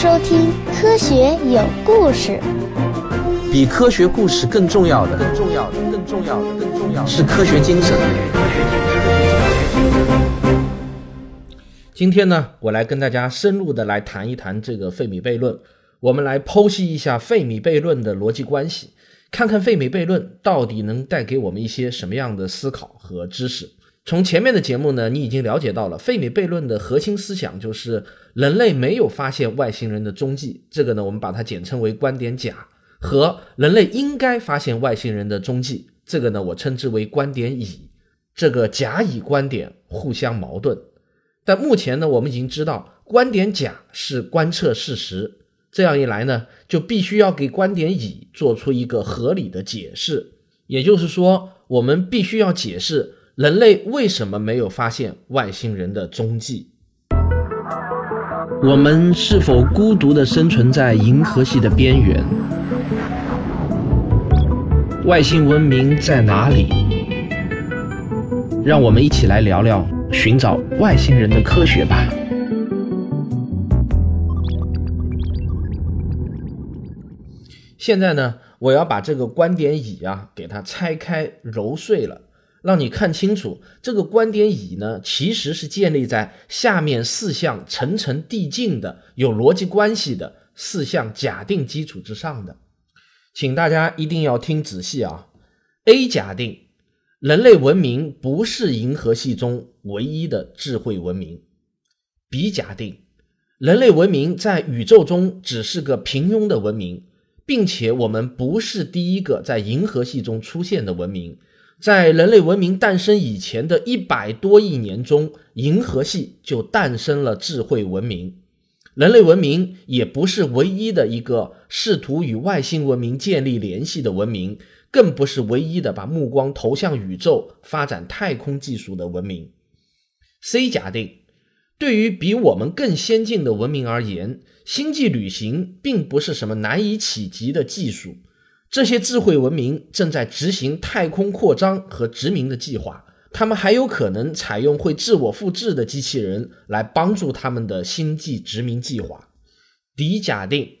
收听《科学有故事》。比科学故事更重要的，更重要的，更重要的，更重要的是科学精神。今天呢，我来跟大家深入的来谈一谈这个费米悖论。我们来剖析一下费米悖论的逻辑关系，看看费米悖论到底能带给我们一些什么样的思考和知识。从前面的节目呢，你已经了解到了费米悖论的核心思想就是人类没有发现外星人的踪迹，这个呢，我们把它简称为观点甲。和人类应该发现外星人的踪迹，这个呢，我称之为观点乙。这个甲乙观点互相矛盾，但目前呢，我们已经知道观点甲是观测事实，这样一来呢，就必须要给观点乙做出一个合理的解释。也就是说，我们必须要解释人类为什么没有发现外星人的踪迹。我们是否孤独地生存在银河系的边缘？外星文明在哪里？让我们一起来聊聊寻找外星人的科学吧。现在呢，我要把这个观点乙啊，给它拆开揉碎了，让你看清楚，这个观点乙呢，其实是建立在下面四项层层递进的、有逻辑关系的四项假定基础之上的。请大家一定要听仔细啊！A 假定，人类文明不是银河系中唯一的智慧文明；B 假定，人类文明在宇宙中只是个平庸的文明，并且我们不是第一个在银河系中出现的文明。在人类文明诞生以前的一百多亿年中，银河系就诞生了智慧文明。人类文明也不是唯一的一个试图与外星文明建立联系的文明，更不是唯一的把目光投向宇宙、发展太空技术的文明。C 假定，对于比我们更先进的文明而言，星际旅行并不是什么难以企及的技术，这些智慧文明正在执行太空扩张和殖民的计划。他们还有可能采用会自我复制的机器人来帮助他们的星际殖民计划。迪假定，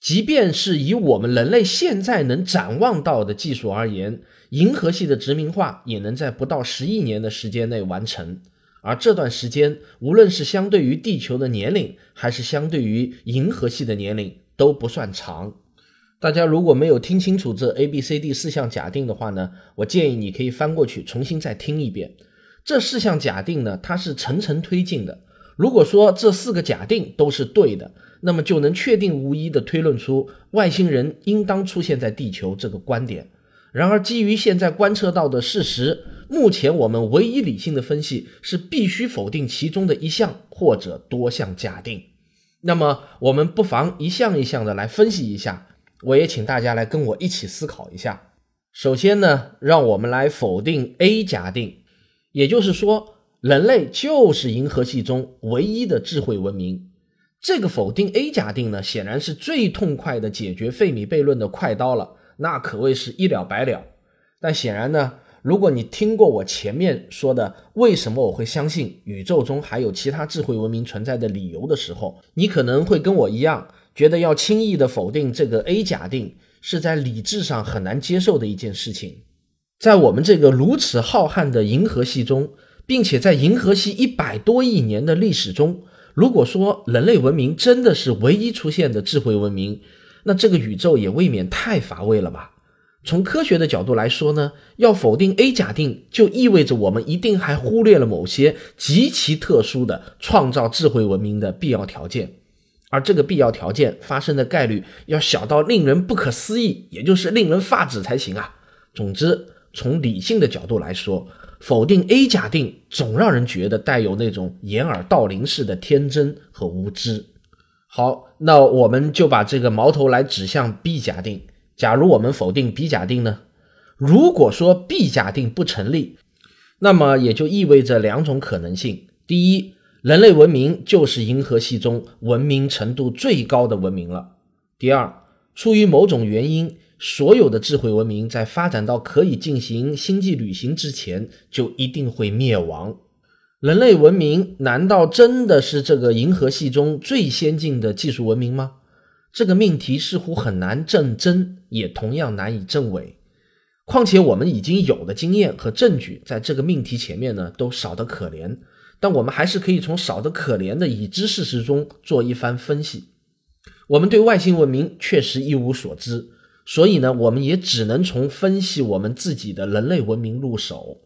即便是以我们人类现在能展望到的技术而言，银河系的殖民化也能在不到十亿年的时间内完成。而这段时间，无论是相对于地球的年龄，还是相对于银河系的年龄，都不算长。大家如果没有听清楚这 A、B、C、D 四项假定的话呢，我建议你可以翻过去重新再听一遍。这四项假定呢，它是层层推进的。如果说这四个假定都是对的，那么就能确定无疑的推论出外星人应当出现在地球这个观点。然而，基于现在观测到的事实，目前我们唯一理性的分析是必须否定其中的一项或者多项假定。那么，我们不妨一项一项的来分析一下。我也请大家来跟我一起思考一下。首先呢，让我们来否定 A 假定，也就是说，人类就是银河系中唯一的智慧文明。这个否定 A 假定呢，显然是最痛快的解决费米悖论的快刀了，那可谓是一了百了。但显然呢，如果你听过我前面说的为什么我会相信宇宙中还有其他智慧文明存在的理由的时候，你可能会跟我一样。觉得要轻易的否定这个 A 假定，是在理智上很难接受的一件事情。在我们这个如此浩瀚的银河系中，并且在银河系一百多亿年的历史中，如果说人类文明真的是唯一出现的智慧文明，那这个宇宙也未免太乏味了吧？从科学的角度来说呢，要否定 A 假定，就意味着我们一定还忽略了某些极其特殊的创造智慧文明的必要条件。而这个必要条件发生的概率要小到令人不可思议，也就是令人发指才行啊！总之，从理性的角度来说，否定 A 假定总让人觉得带有那种掩耳盗铃式的天真和无知。好，那我们就把这个矛头来指向 B 假定。假如我们否定 B 假定呢？如果说 B 假定不成立，那么也就意味着两种可能性：第一，人类文明就是银河系中文明程度最高的文明了。第二，出于某种原因，所有的智慧文明在发展到可以进行星际旅行之前，就一定会灭亡。人类文明难道真的是这个银河系中最先进的技术文明吗？这个命题似乎很难证真，也同样难以证伪。况且我们已经有的经验和证据，在这个命题前面呢，都少得可怜。但我们还是可以从少得可怜的已知事实中做一番分析。我们对外星文明确实一无所知，所以呢，我们也只能从分析我们自己的人类文明入手。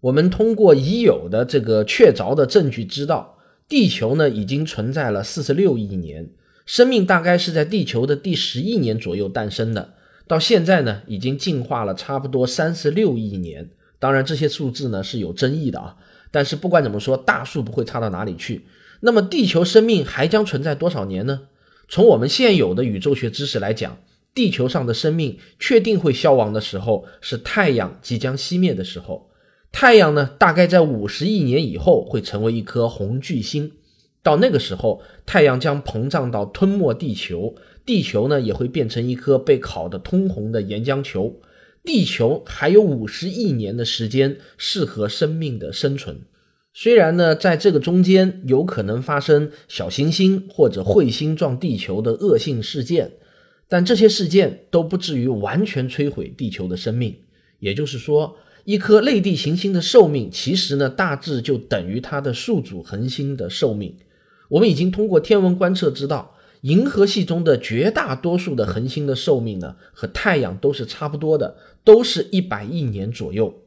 我们通过已有的这个确凿的证据知道，地球呢已经存在了四十六亿年，生命大概是在地球的第十亿年左右诞生的，到现在呢已经进化了差不多三十六亿年。当然，这些数字呢是有争议的啊，但是不管怎么说，大数不会差到哪里去。那么，地球生命还将存在多少年呢？从我们现有的宇宙学知识来讲，地球上的生命确定会消亡的时候，是太阳即将熄灭的时候。太阳呢，大概在五十亿年以后会成为一颗红巨星，到那个时候，太阳将膨胀到吞没地球，地球呢也会变成一颗被烤得通红的岩浆球。地球还有五十亿年的时间适合生命的生存。虽然呢，在这个中间有可能发生小行星或者彗星撞地球的恶性事件，但这些事件都不至于完全摧毁地球的生命。也就是说。一颗类地行星的寿命，其实呢，大致就等于它的宿主恒星的寿命。我们已经通过天文观测知道，银河系中的绝大多数的恒星的寿命呢，和太阳都是差不多的，都是一百亿年左右。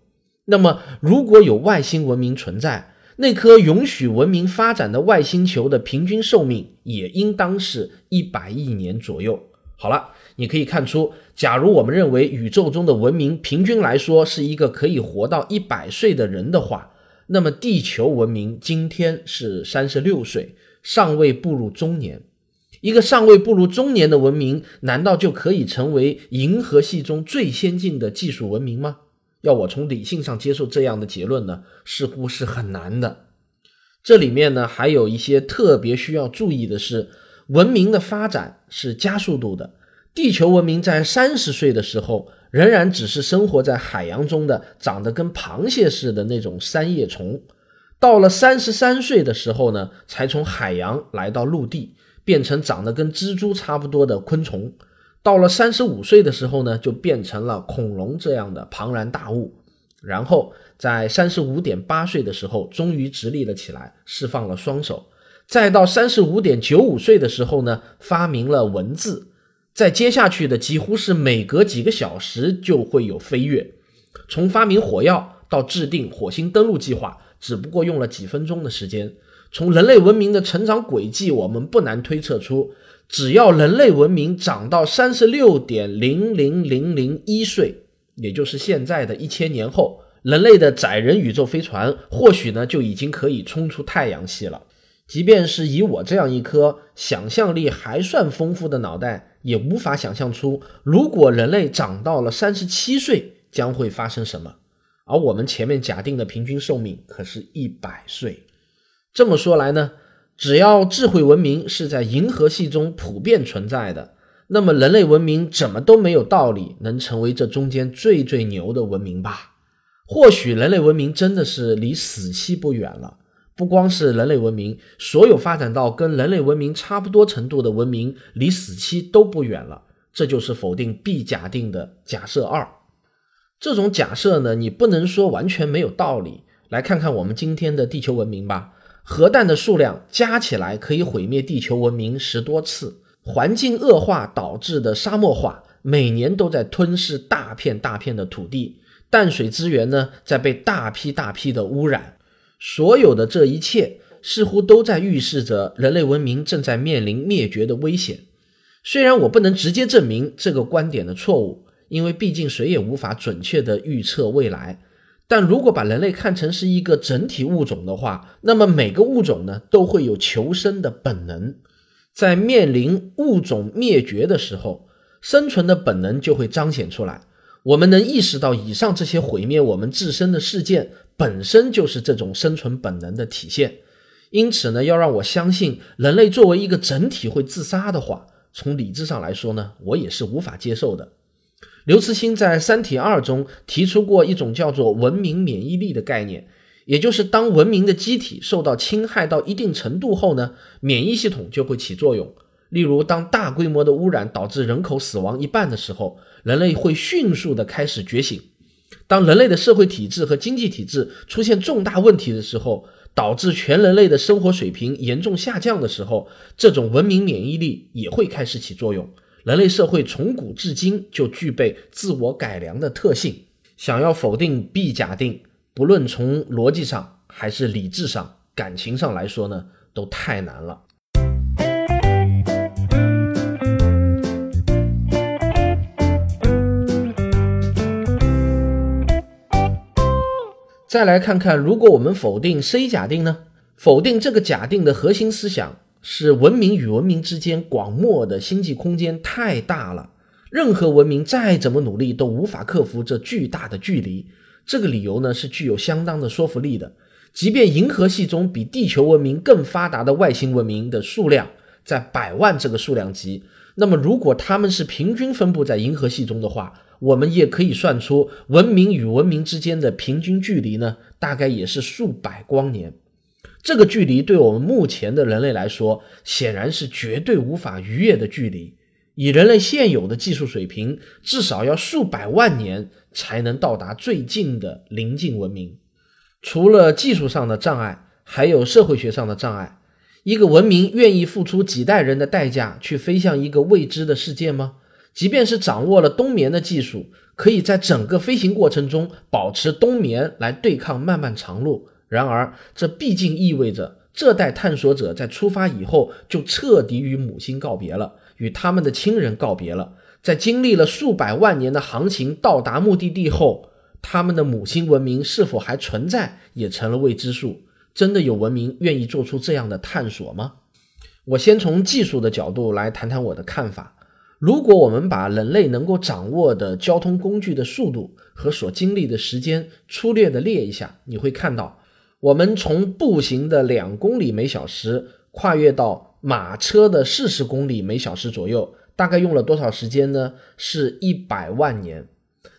那么，如果有外星文明存在，那颗允许文明发展的外星球的平均寿命也应当是一百亿年左右。好了，你可以看出，假如我们认为宇宙中的文明平均来说是一个可以活到一百岁的人的话，那么地球文明今天是三十六岁，尚未步入中年。一个尚未步入中年的文明，难道就可以成为银河系中最先进的技术文明吗？要我从理性上接受这样的结论呢，似乎是很难的。这里面呢，还有一些特别需要注意的是。文明的发展是加速度的。地球文明在三十岁的时候，仍然只是生活在海洋中的长得跟螃蟹似的那种三叶虫。到了三十三岁的时候呢，才从海洋来到陆地，变成长得跟蜘蛛差不多的昆虫。到了三十五岁的时候呢，就变成了恐龙这样的庞然大物。然后在三十五点八岁的时候，终于直立了起来，释放了双手。再到三十五点九五岁的时候呢，发明了文字。在接下去的几乎是每隔几个小时就会有飞跃。从发明火药到制定火星登陆计划，只不过用了几分钟的时间。从人类文明的成长轨迹，我们不难推测出，只要人类文明长到三十六点零零零零一岁，也就是现在的一千年后，人类的载人宇宙飞船或许呢就已经可以冲出太阳系了。即便是以我这样一颗想象力还算丰富的脑袋，也无法想象出，如果人类长到了三十七岁将会发生什么。而我们前面假定的平均寿命可是一百岁。这么说来呢，只要智慧文明是在银河系中普遍存在的，那么人类文明怎么都没有道理能成为这中间最最牛的文明吧？或许人类文明真的是离死期不远了。不光是人类文明，所有发展到跟人类文明差不多程度的文明，离死期都不远了。这就是否定 B 假定的假设二。这种假设呢，你不能说完全没有道理。来看看我们今天的地球文明吧，核弹的数量加起来可以毁灭地球文明十多次。环境恶化导致的沙漠化，每年都在吞噬大片大片的土地，淡水资源呢，在被大批大批的污染。所有的这一切似乎都在预示着人类文明正在面临灭绝的危险。虽然我不能直接证明这个观点的错误，因为毕竟谁也无法准确的预测未来。但如果把人类看成是一个整体物种的话，那么每个物种呢都会有求生的本能。在面临物种灭绝的时候，生存的本能就会彰显出来。我们能意识到以上这些毁灭我们自身的事件。本身就是这种生存本能的体现，因此呢，要让我相信人类作为一个整体会自杀的话，从理智上来说呢，我也是无法接受的。刘慈欣在《三体二》中提出过一种叫做“文明免疫力”的概念，也就是当文明的机体受到侵害到一定程度后呢，免疫系统就会起作用。例如，当大规模的污染导致人口死亡一半的时候，人类会迅速的开始觉醒。当人类的社会体制和经济体制出现重大问题的时候，导致全人类的生活水平严重下降的时候，这种文明免疫力也会开始起作用。人类社会从古至今就具备自我改良的特性。想要否定 B 假定，不论从逻辑上还是理智上、感情上来说呢，都太难了。再来看看，如果我们否定 C 假定呢？否定这个假定的核心思想是文明与文明之间广袤的星际空间太大了，任何文明再怎么努力都无法克服这巨大的距离。这个理由呢是具有相当的说服力的。即便银河系中比地球文明更发达的外星文明的数量在百万这个数量级，那么如果他们是平均分布在银河系中的话。我们也可以算出文明与文明之间的平均距离呢，大概也是数百光年。这个距离对我们目前的人类来说，显然是绝对无法逾越的距离。以人类现有的技术水平，至少要数百万年才能到达最近的邻近文明。除了技术上的障碍，还有社会学上的障碍。一个文明愿意付出几代人的代价去飞向一个未知的世界吗？即便是掌握了冬眠的技术，可以在整个飞行过程中保持冬眠来对抗漫漫长路。然而，这毕竟意味着这代探索者在出发以后就彻底与母亲告别了，与他们的亲人告别了。在经历了数百万年的航行到达目的地后，他们的母亲文明是否还存在，也成了未知数。真的有文明愿意做出这样的探索吗？我先从技术的角度来谈谈我的看法。如果我们把人类能够掌握的交通工具的速度和所经历的时间粗略的列一下，你会看到，我们从步行的两公里每小时跨越到马车的四十公里每小时左右，大概用了多少时间呢？是一百万年。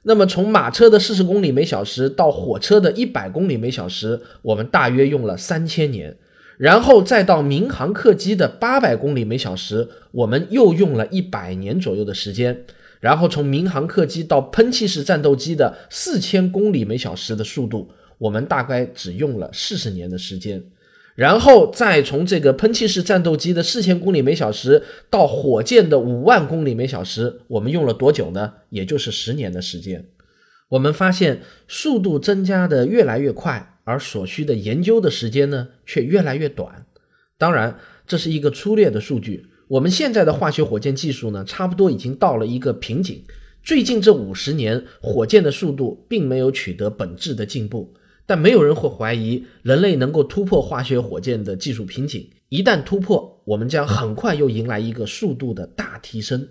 那么从马车的四十公里每小时到火车的一百公里每小时，我们大约用了三千年。然后再到民航客机的八百公里每小时，我们又用了一百年左右的时间。然后从民航客机到喷气式战斗机的四千公里每小时的速度，我们大概只用了四十年的时间。然后再从这个喷气式战斗机的四千公里每小时到火箭的五万公里每小时，我们用了多久呢？也就是十年的时间。我们发现速度增加的越来越快。而所需的研究的时间呢，却越来越短。当然，这是一个粗略的数据。我们现在的化学火箭技术呢，差不多已经到了一个瓶颈。最近这五十年，火箭的速度并没有取得本质的进步。但没有人会怀疑人类能够突破化学火箭的技术瓶颈。一旦突破，我们将很快又迎来一个速度的大提升。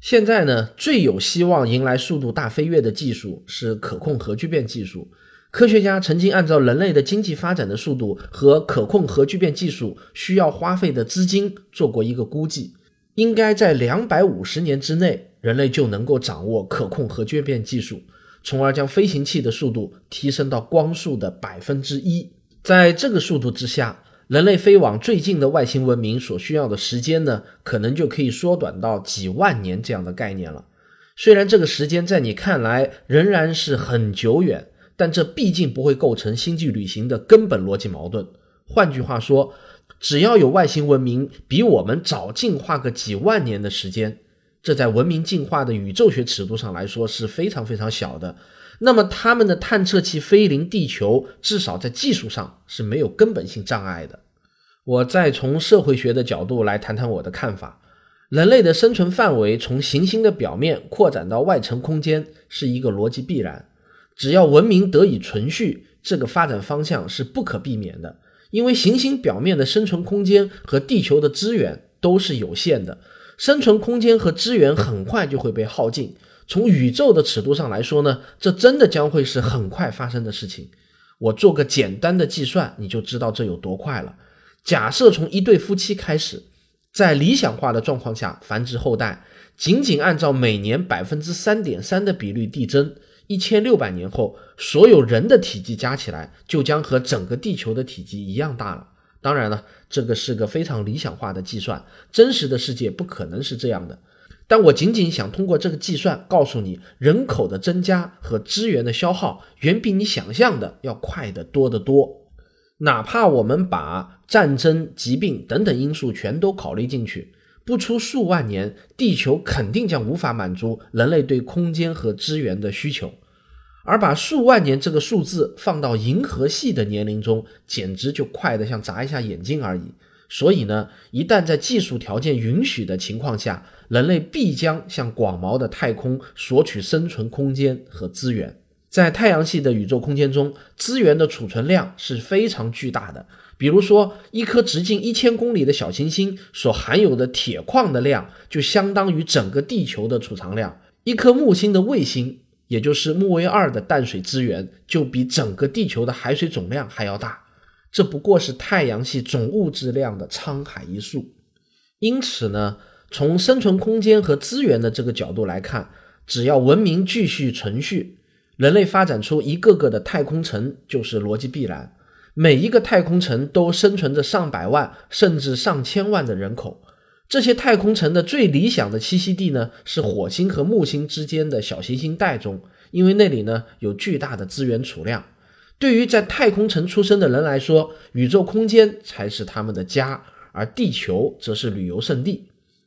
现在呢，最有希望迎来速度大飞跃的技术是可控核聚变技术。科学家曾经按照人类的经济发展的速度和可控核聚变技术需要花费的资金做过一个估计，应该在两百五十年之内，人类就能够掌握可控核聚变技术，从而将飞行器的速度提升到光速的百分之一。在这个速度之下，人类飞往最近的外星文明所需要的时间呢，可能就可以缩短到几万年这样的概念了。虽然这个时间在你看来仍然是很久远。但这毕竟不会构成星际旅行的根本逻辑矛盾。换句话说，只要有外星文明比我们早进化个几万年的时间，这在文明进化的宇宙学尺度上来说是非常非常小的。那么，他们的探测器飞临地球，至少在技术上是没有根本性障碍的。我再从社会学的角度来谈谈我的看法：人类的生存范围从行星的表面扩展到外层空间，是一个逻辑必然。只要文明得以存续，这个发展方向是不可避免的。因为行星表面的生存空间和地球的资源都是有限的，生存空间和资源很快就会被耗尽。从宇宙的尺度上来说呢，这真的将会是很快发生的事情。我做个简单的计算，你就知道这有多快了。假设从一对夫妻开始，在理想化的状况下繁殖后代，仅仅按照每年百分之三点三的比率递增。一千六百年后，所有人的体积加起来就将和整个地球的体积一样大了。当然了，这个是个非常理想化的计算，真实的世界不可能是这样的。但我仅仅想通过这个计算告诉你，人口的增加和资源的消耗远比你想象的要快得多得多。哪怕我们把战争、疾病等等因素全都考虑进去。不出数万年，地球肯定将无法满足人类对空间和资源的需求，而把数万年这个数字放到银河系的年龄中，简直就快得像眨一下眼睛而已。所以呢，一旦在技术条件允许的情况下，人类必将向广袤的太空索取生存空间和资源。在太阳系的宇宙空间中，资源的储存量是非常巨大的。比如说，一颗直径一千公里的小行星所含有的铁矿的量，就相当于整个地球的储藏量。一颗木星的卫星，也就是木卫二的淡水资源，就比整个地球的海水总量还要大。这不过是太阳系总物质量的沧海一粟。因此呢，从生存空间和资源的这个角度来看，只要文明继续存续，人类发展出一个个的太空城，就是逻辑必然。每一个太空城都生存着上百万甚至上千万的人口。这些太空城的最理想的栖息地呢，是火星和木星之间的小行星带中，因为那里呢有巨大的资源储量。对于在太空城出生的人来说，宇宙空间才是他们的家，而地球则是旅游胜地。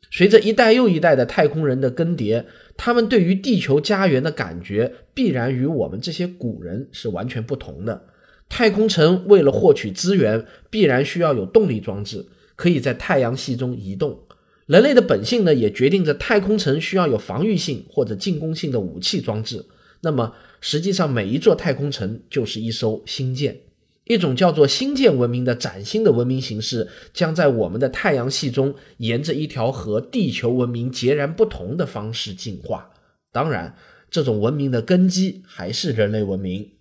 随着一代又一代的太空人的更迭，他们对于地球家园的感觉必然与我们这些古人是完全不同的。太空城为了获取资源，必然需要有动力装置，可以在太阳系中移动。人类的本性呢，也决定着太空城需要有防御性或者进攻性的武器装置。那么，实际上每一座太空城就是一艘星舰，一种叫做星舰文明的崭新的文明形式，将在我们的太阳系中沿着一条和地球文明截然不同的方式进化。当然，这种文明的根基还是人类文明。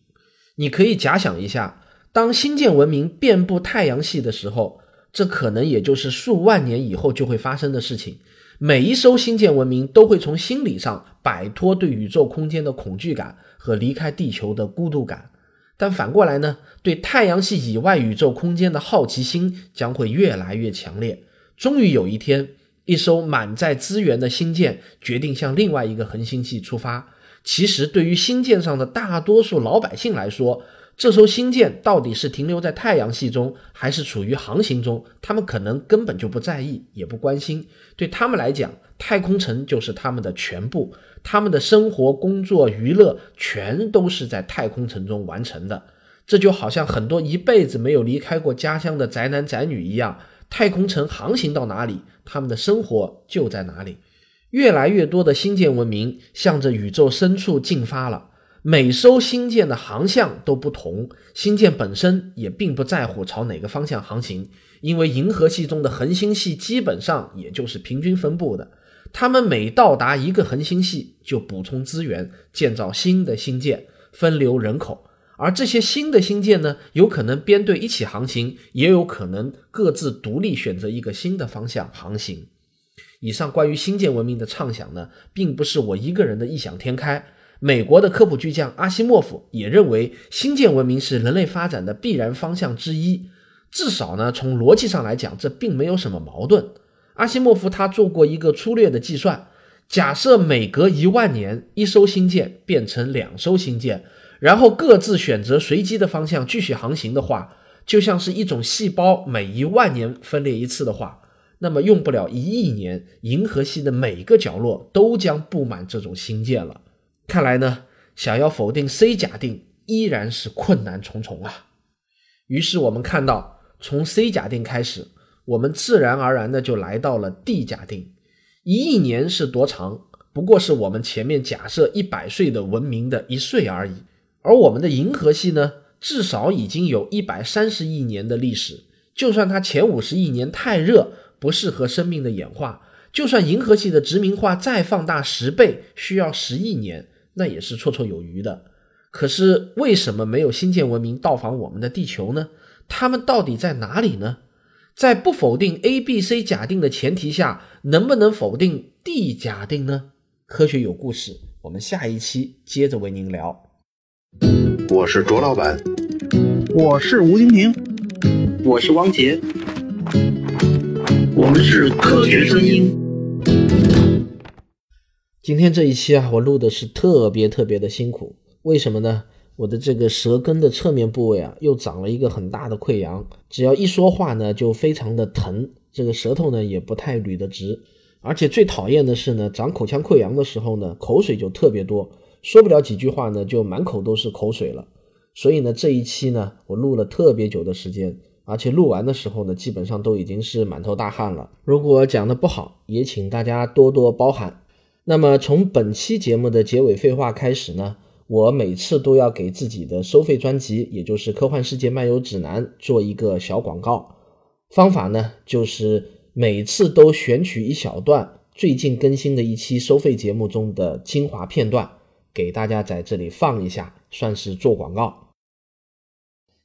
你可以假想一下，当星舰文明遍布太阳系的时候，这可能也就是数万年以后就会发生的事情。每一艘星舰文明都会从心理上摆脱对宇宙空间的恐惧感和离开地球的孤独感，但反过来呢，对太阳系以外宇宙空间的好奇心将会越来越强烈。终于有一天，一艘满载资源的星舰决定向另外一个恒星系出发。其实，对于星舰上的大多数老百姓来说，这艘星舰到底是停留在太阳系中，还是处于航行中，他们可能根本就不在意，也不关心。对他们来讲，太空城就是他们的全部，他们的生活、工作、娱乐全都是在太空城中完成的。这就好像很多一辈子没有离开过家乡的宅男宅女一样，太空城航行到哪里，他们的生活就在哪里。越来越多的星舰文明向着宇宙深处进发了。每艘星舰的航向都不同，星舰本身也并不在乎朝哪个方向航行，因为银河系中的恒星系基本上也就是平均分布的。他们每到达一个恒星系，就补充资源，建造新的星舰，分流人口。而这些新的星舰呢，有可能编队一起航行，也有可能各自独立选择一个新的方向航行。以上关于星舰文明的畅想呢，并不是我一个人的异想天开。美国的科普巨匠阿西莫夫也认为，星舰文明是人类发展的必然方向之一。至少呢，从逻辑上来讲，这并没有什么矛盾。阿西莫夫他做过一个粗略的计算：假设每隔一万年，一艘星舰变成两艘星舰，然后各自选择随机的方向继续航行的话，就像是一种细胞每一万年分裂一次的话。那么用不了一亿年，银河系的每个角落都将布满这种星舰了。看来呢，想要否定 C 假定依然是困难重重啊。于是我们看到，从 C 假定开始，我们自然而然的就来到了 D 假定。一亿年是多长？不过是我们前面假设一百岁的文明的一岁而已。而我们的银河系呢，至少已经有一百三十亿年的历史。就算它前五十亿年太热。不适合生命的演化，就算银河系的殖民化再放大十倍，需要十亿年，那也是绰绰有余的。可是为什么没有新建文明到访我们的地球呢？他们到底在哪里呢？在不否定 A、B、C 假定的前提下，能不能否定 D 假定呢？科学有故事。我们下一期接着为您聊。我是卓老板，我是吴婷婷，我是汪杰，我们是科学声音。今天这一期啊，我录的是特别特别的辛苦，为什么呢？我的这个舌根的侧面部位啊，又长了一个很大的溃疡，只要一说话呢，就非常的疼，这个舌头呢也不太捋得直，而且最讨厌的是呢，长口腔溃疡的时候呢，口水就特别多，说不了几句话呢，就满口都是口水了。所以呢，这一期呢，我录了特别久的时间，而且录完的时候呢，基本上都已经是满头大汗了。如果讲的不好，也请大家多多包涵。那么从本期节目的结尾废话开始呢？我每次都要给自己的收费专辑，也就是《科幻世界漫游指南》做一个小广告。方法呢，就是每次都选取一小段最近更新的一期收费节目中的精华片段，给大家在这里放一下，算是做广告。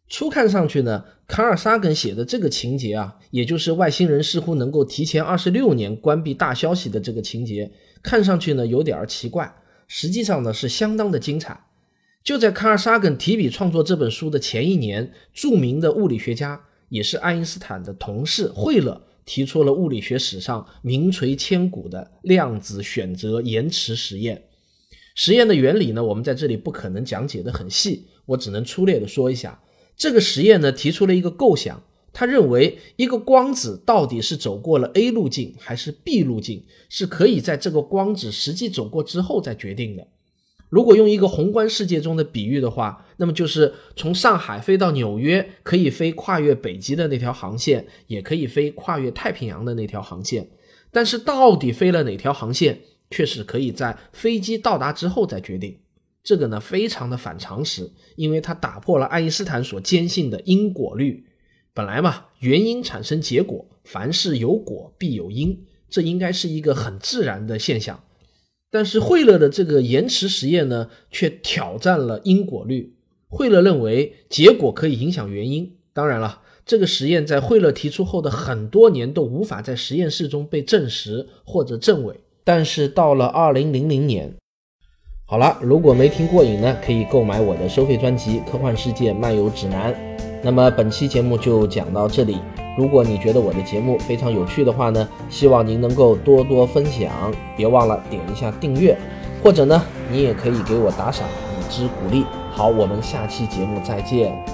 初看上去呢，卡尔萨根写的这个情节啊，也就是外星人似乎能够提前二十六年关闭大消息的这个情节，看上去呢有点儿奇怪。实际上呢是相当的精彩。就在卡尔萨根提笔创作这本书的前一年，著名的物理学家也是爱因斯坦的同事惠勒提出了物理学史上名垂千古的量子选择延迟实验。实验的原理呢，我们在这里不可能讲解的很细，我只能粗略的说一下。这个实验呢提出了一个构想。他认为，一个光子到底是走过了 A 路径还是 B 路径，是可以在这个光子实际走过之后再决定的。如果用一个宏观世界中的比喻的话，那么就是从上海飞到纽约，可以飞跨越北极的那条航线，也可以飞跨越太平洋的那条航线。但是到底飞了哪条航线，却是可以在飞机到达之后再决定。这个呢，非常的反常识，因为它打破了爱因斯坦所坚信的因果律。本来嘛，原因产生结果，凡事有果必有因，这应该是一个很自然的现象。但是惠勒的这个延迟实验呢，却挑战了因果律。惠勒认为结果可以影响原因。当然了，这个实验在惠勒提出后的很多年都无法在实验室中被证实或者证伪。但是到了二零零零年，好了，如果没听过瘾呢，可以购买我的收费专辑《科幻世界漫游指南》。那么本期节目就讲到这里。如果你觉得我的节目非常有趣的话呢，希望您能够多多分享，别忘了点一下订阅，或者呢，你也可以给我打赏以资鼓励。好，我们下期节目再见。